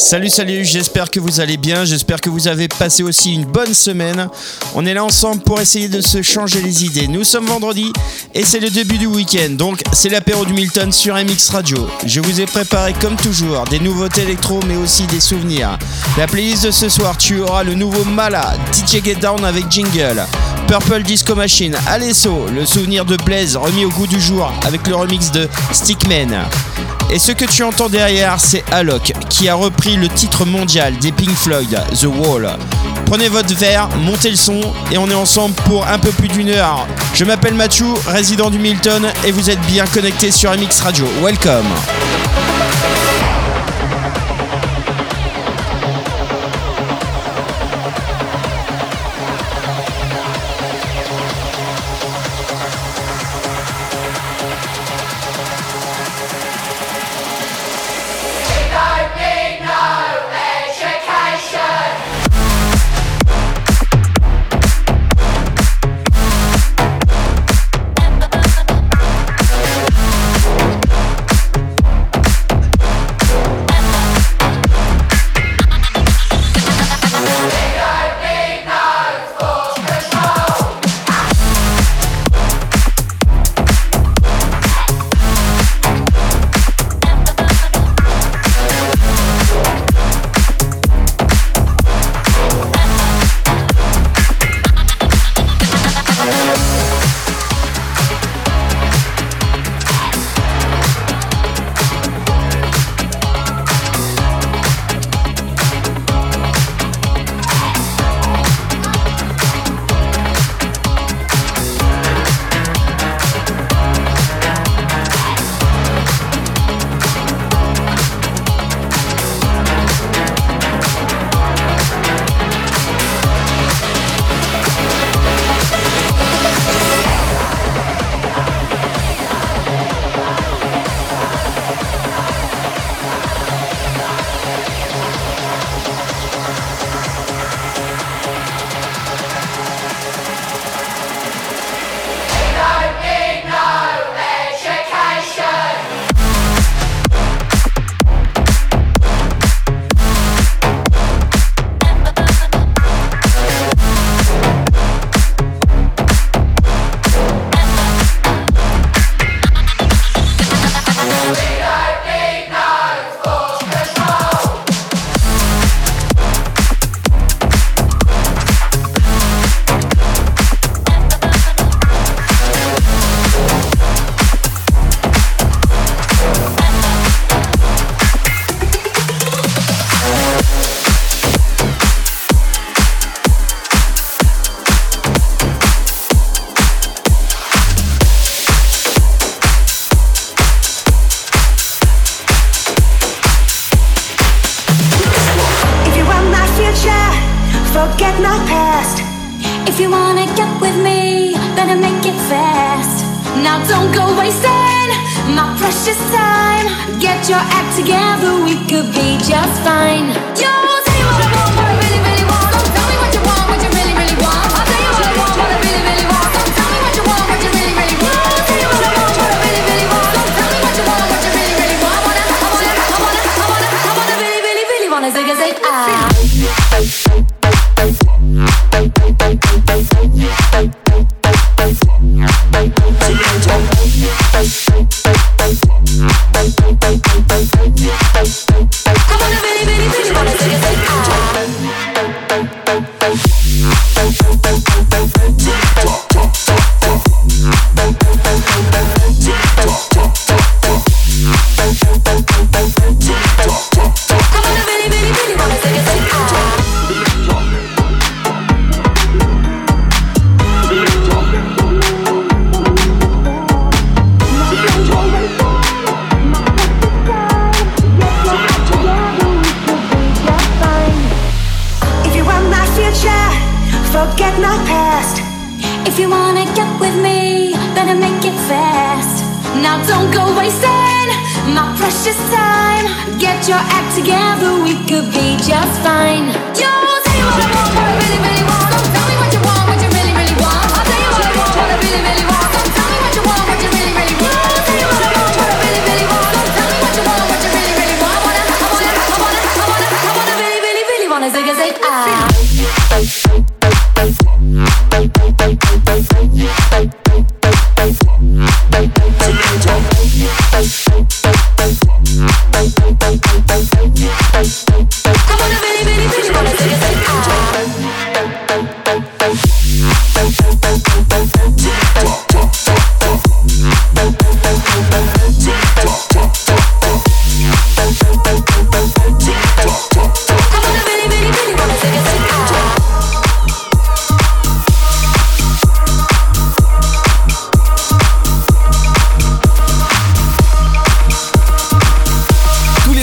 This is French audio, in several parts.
Salut, salut, j'espère que vous allez bien, j'espère que vous avez passé aussi une bonne semaine. On est là ensemble pour essayer de se changer les idées. Nous sommes vendredi et c'est le début du week-end, donc c'est l'apéro du Milton sur MX Radio. Je vous ai préparé comme toujours des nouveautés électro mais aussi des souvenirs. La playlist de ce soir, tu auras le nouveau Mala, DJ Get Down avec Jingle, Purple Disco Machine, Alesso, le souvenir de Blaze remis au goût du jour avec le remix de Stickman. Et ce que tu entends derrière, c'est Alok qui a repris le titre mondial des Pink Floyd, The Wall. Prenez votre verre, montez le son et on est ensemble pour un peu plus d'une heure. Je m'appelle Mathieu, résident du Milton et vous êtes bien connecté sur MX Radio. Welcome.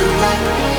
you me?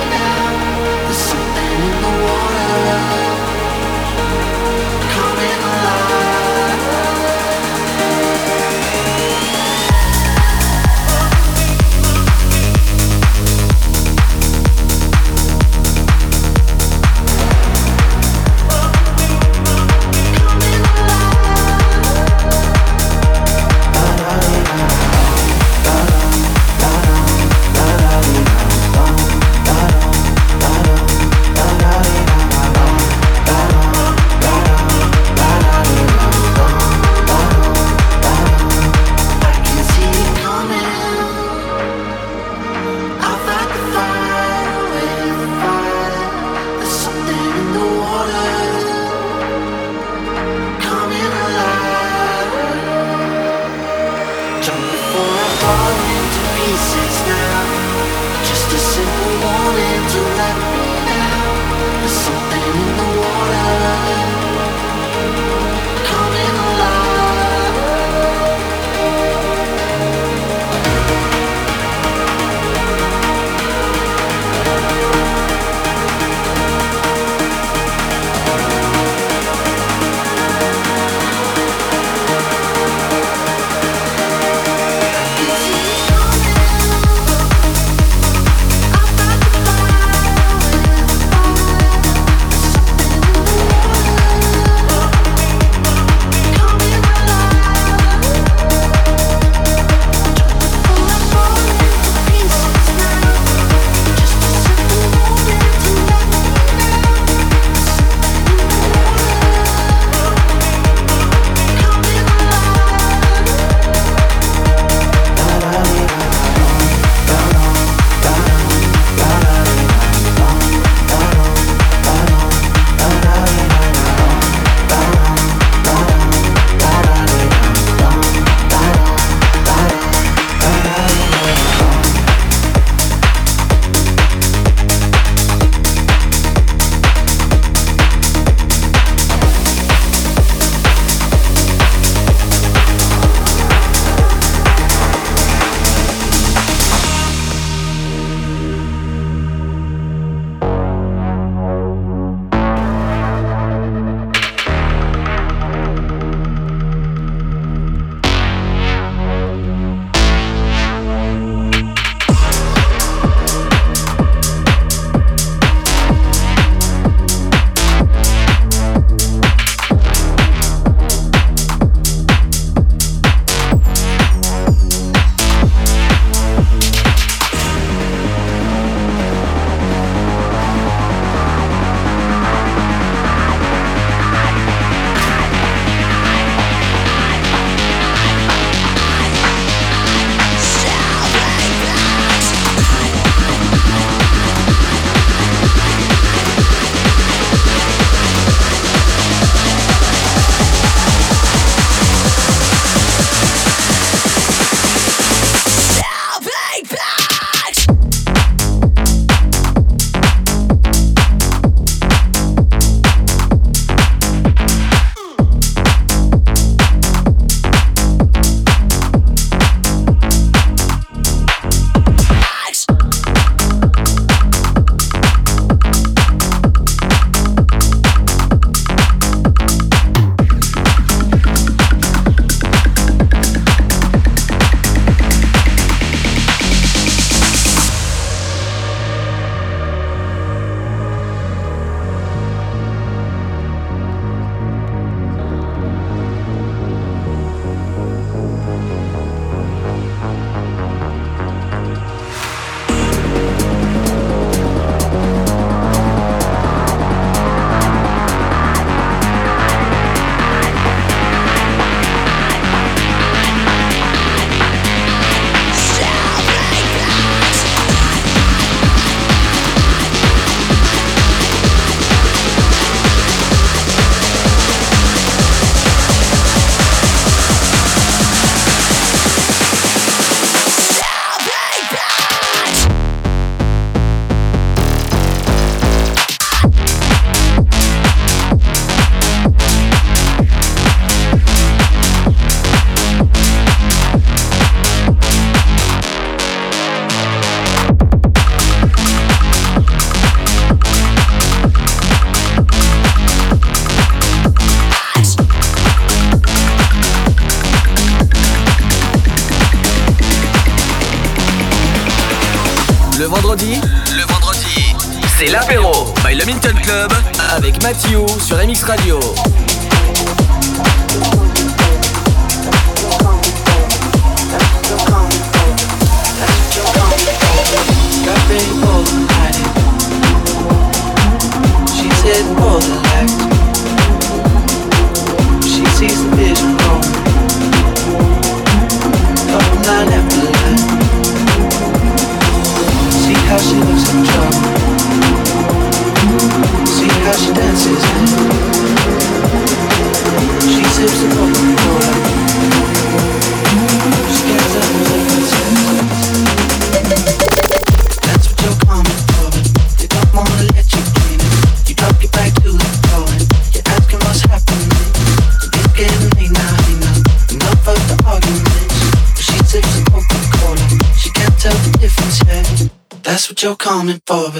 You're coming for,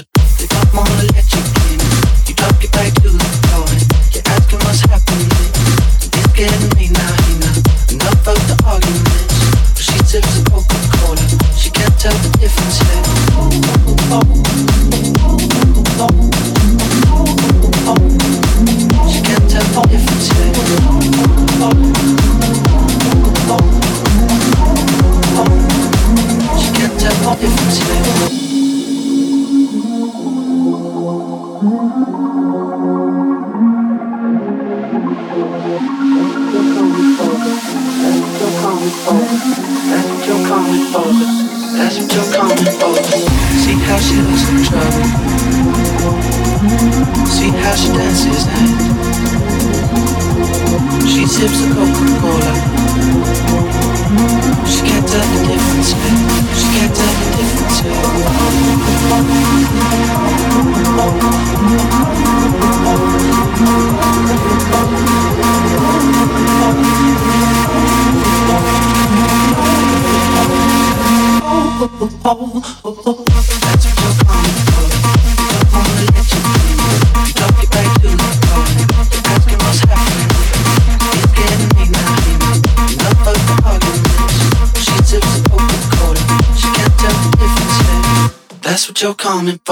calm and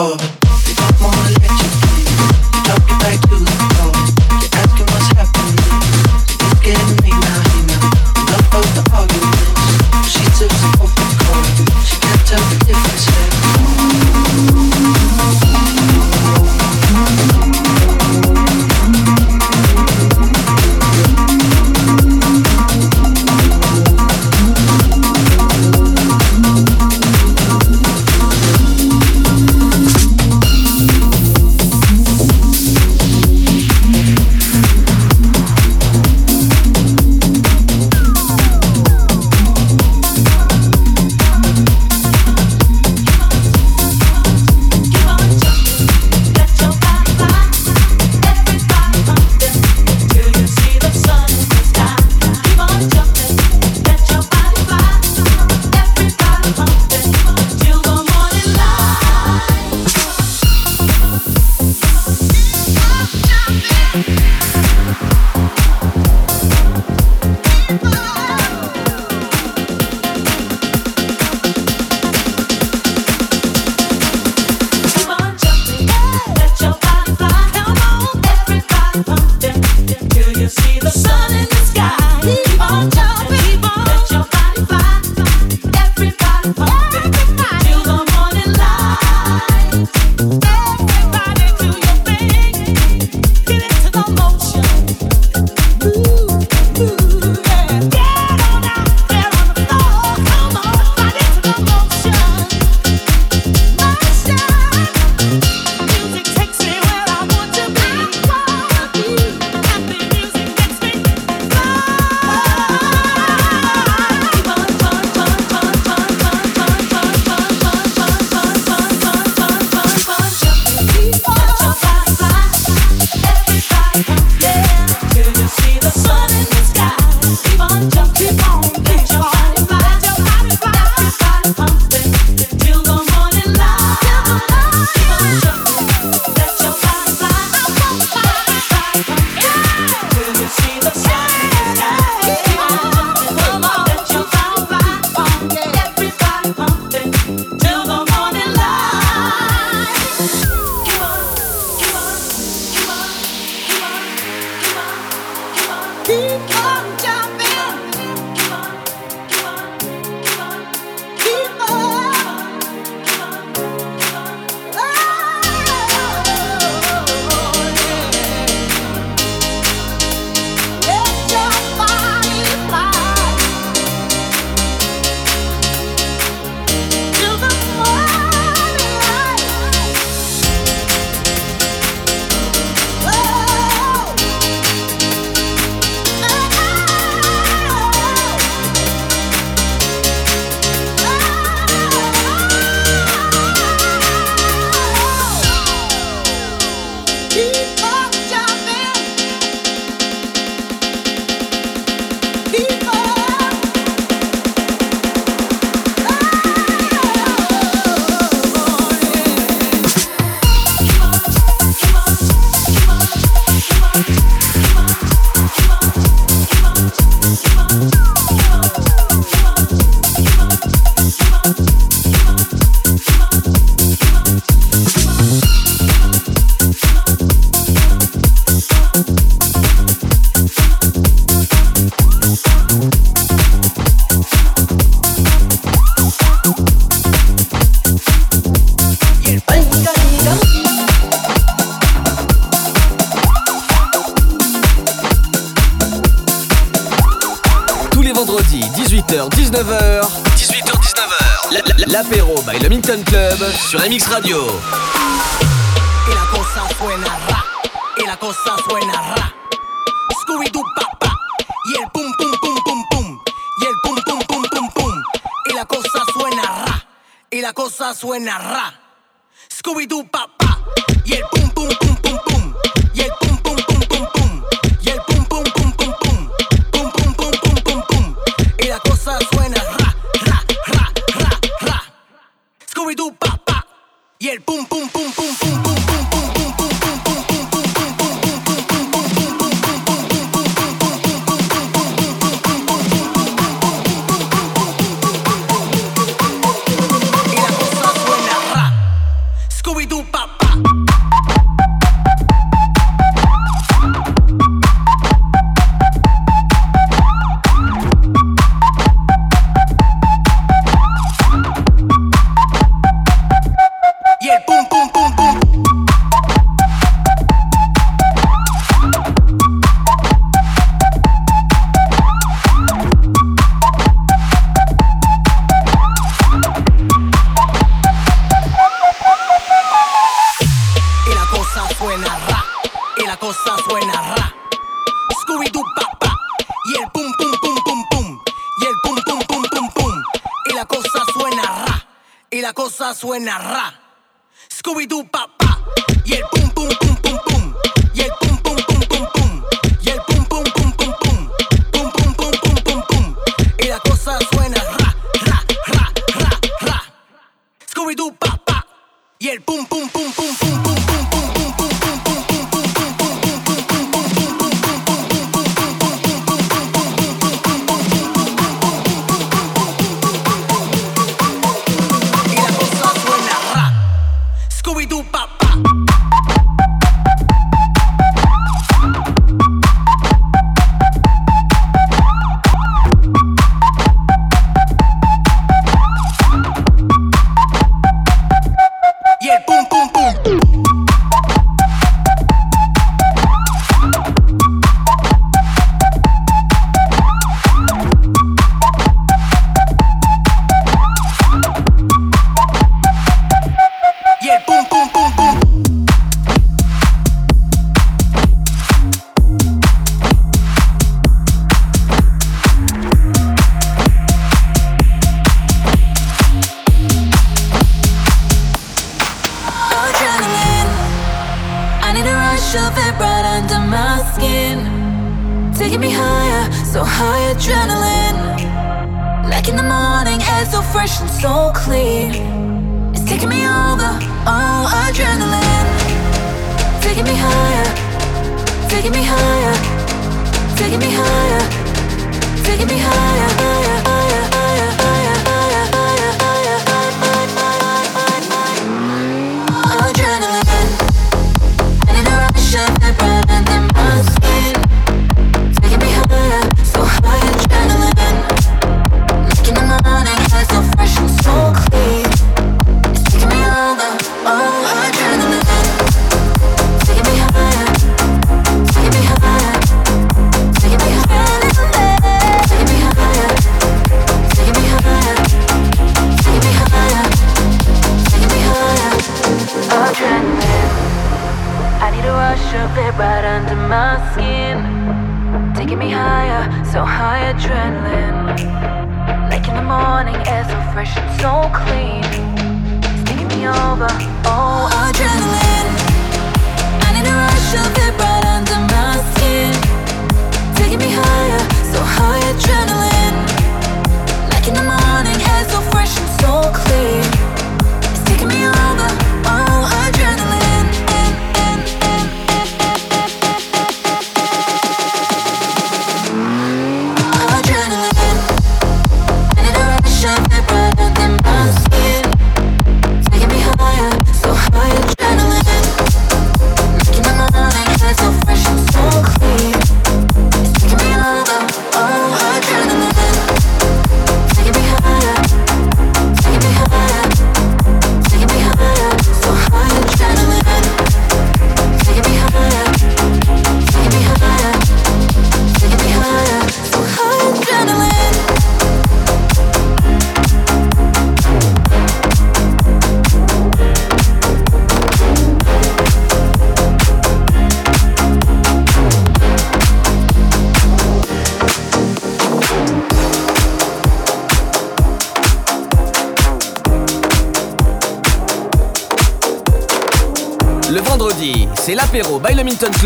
la cosa suena ra. Y la cosa suena ra. Scooby-Doo, papá. Pa, y el pum, pum, pum, pum, pum. Y el pum.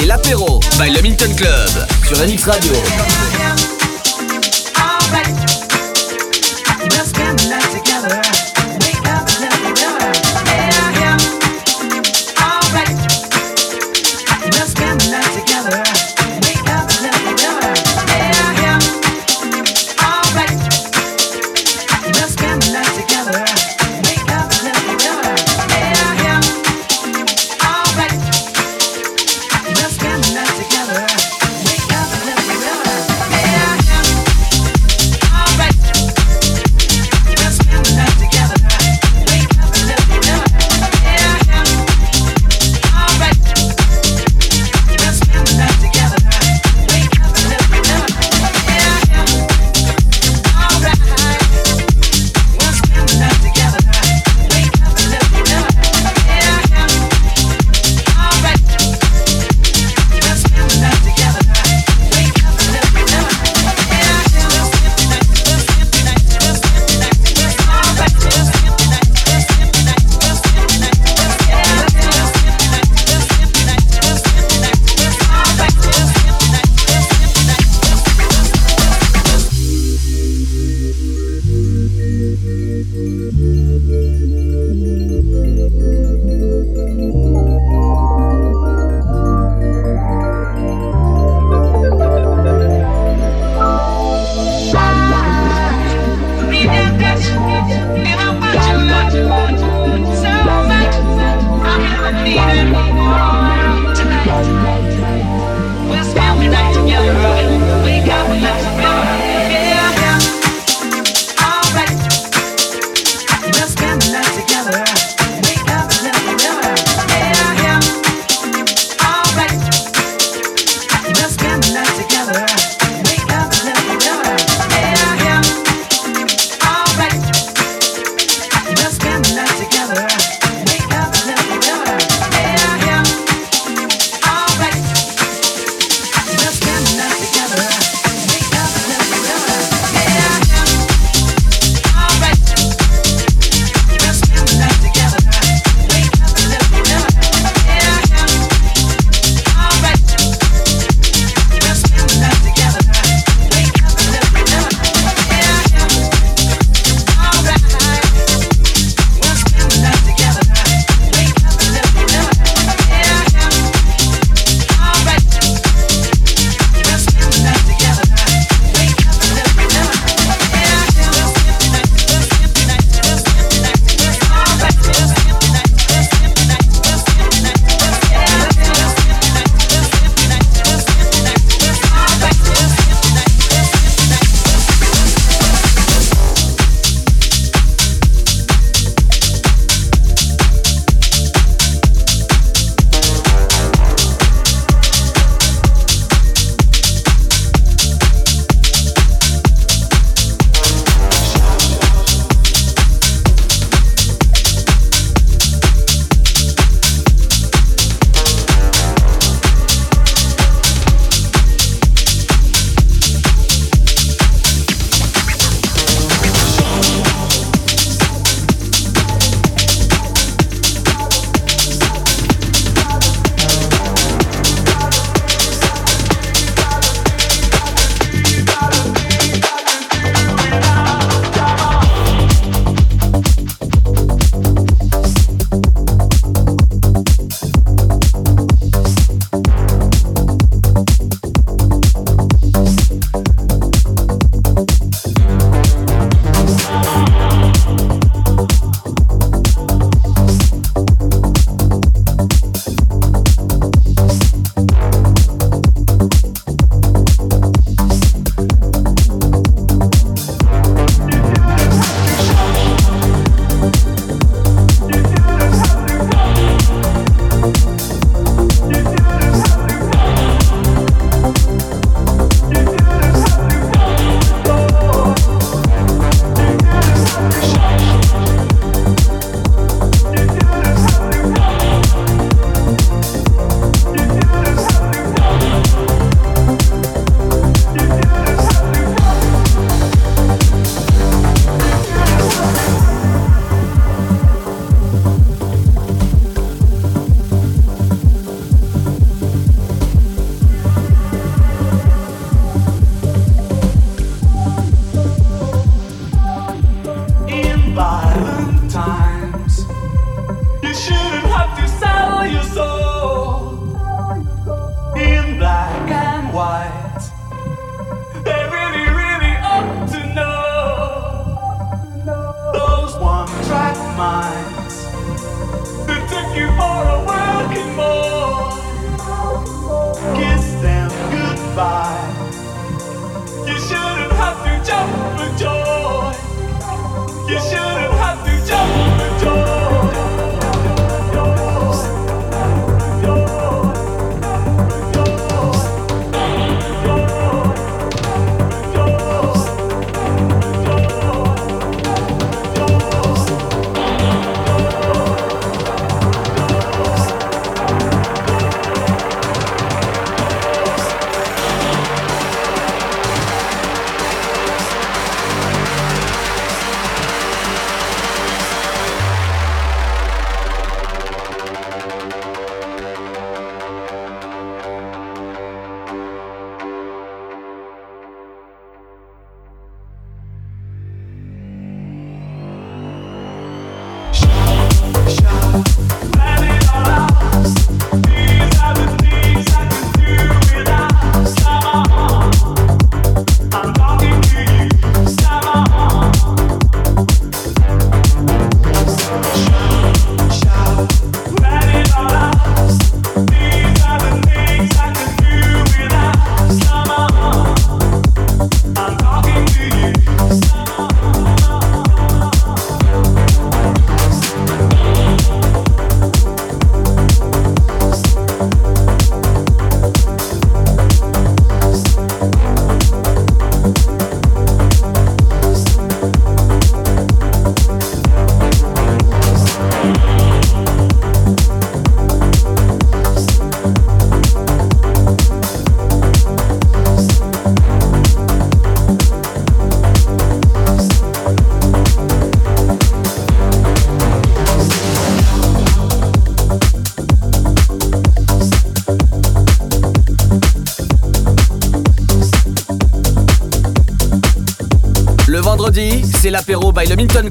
C'est l'apéro by le Minton Club sur MX Radio.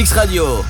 MX Radio.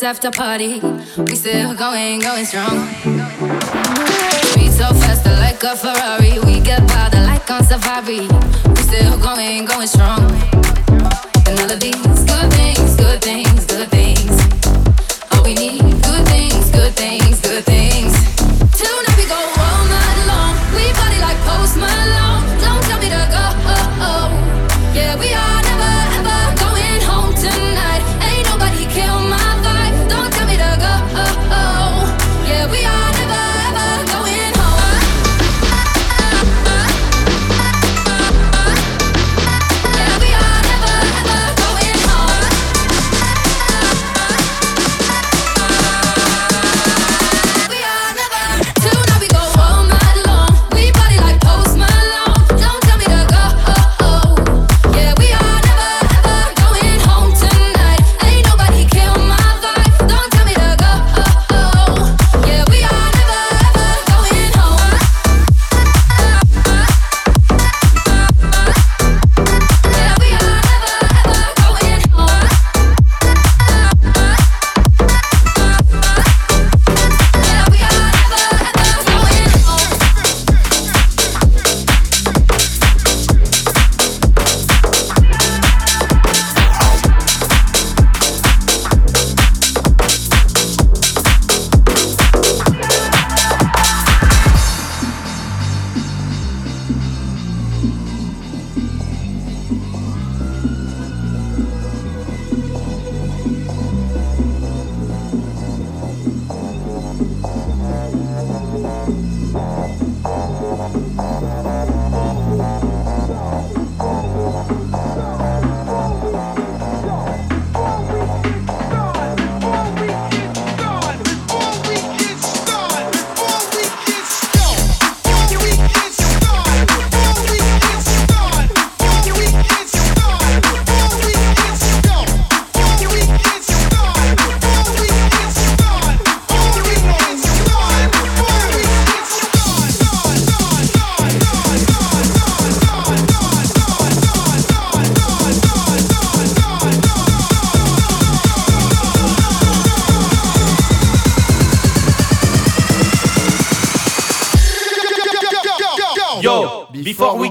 this after party. We still going, going strong. We so fast like a Ferrari. We get powder like on safari. We still going, going strong.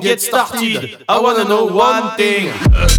Get started, I wanna know one thing.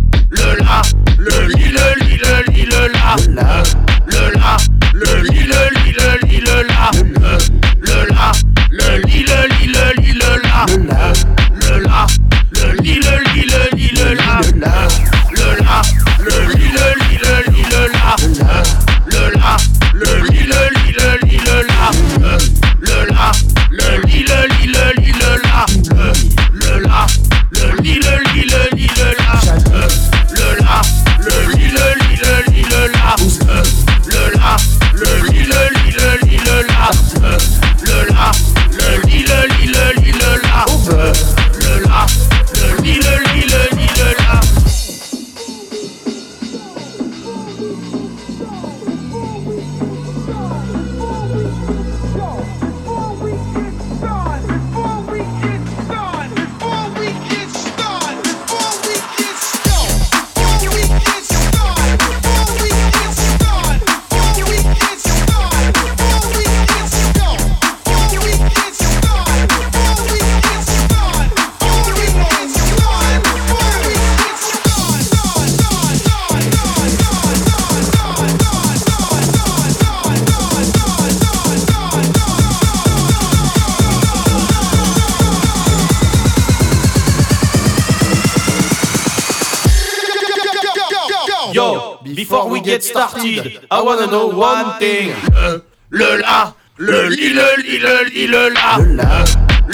Get started, I wanna know one thing. Le, le la, le li, le li, le li, le la.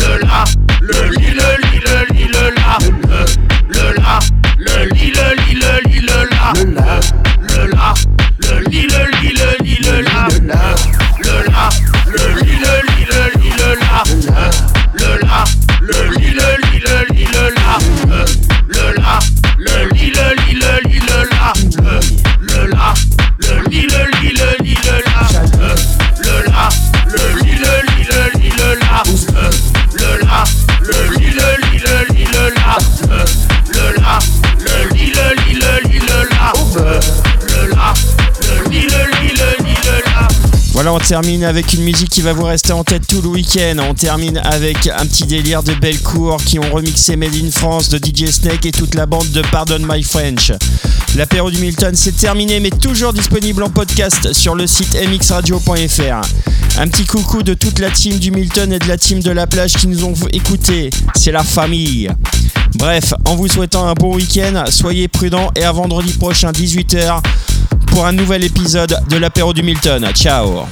Le la, le li, le li, le li, le la. Le la, le li, le li, le li, le la. Le la, le li, le li, le li, le la. Le la, le li, Voilà, on termine avec une musique qui va vous rester en tête tout le week-end. On termine avec un petit délire de Bellecour qui ont remixé Made in France de DJ Snake et toute la bande de Pardon My French. L'apéro du Milton, c'est terminé, mais toujours disponible en podcast sur le site mxradio.fr. Un petit coucou de toute la team du Milton et de la team de la plage qui nous ont écoutés. C'est la famille. Bref, en vous souhaitant un bon week-end, soyez prudents et à vendredi prochain 18h pour un nouvel épisode de l'apéro du Milton. Ciao